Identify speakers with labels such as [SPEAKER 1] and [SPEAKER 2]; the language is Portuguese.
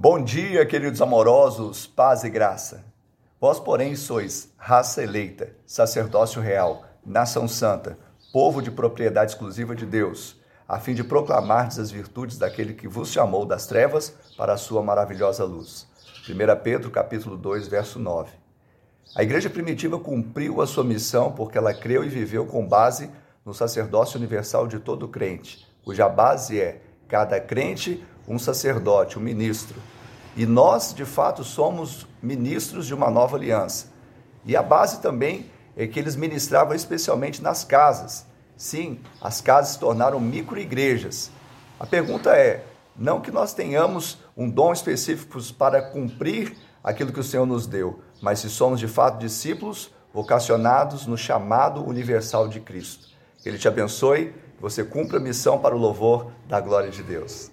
[SPEAKER 1] Bom dia, queridos amorosos, paz e graça. Vós, porém, sois raça eleita, sacerdócio real, nação santa, povo de propriedade exclusiva de Deus, a fim de proclamardes as virtudes daquele que vos chamou das trevas para a sua maravilhosa luz. 1 Pedro, capítulo 2, verso 9. A igreja primitiva cumpriu a sua missão porque ela creu e viveu com base no sacerdócio universal de todo crente, cuja base é cada crente um sacerdote, um ministro. E nós, de fato, somos ministros de uma nova aliança. E a base também é que eles ministravam especialmente nas casas. Sim, as casas se tornaram micro-igrejas. A pergunta é: não que nós tenhamos um dom específico para cumprir aquilo que o Senhor nos deu, mas se somos de fato discípulos vocacionados no chamado universal de Cristo. Que Ele te abençoe, você cumpra a missão para o louvor da glória de Deus.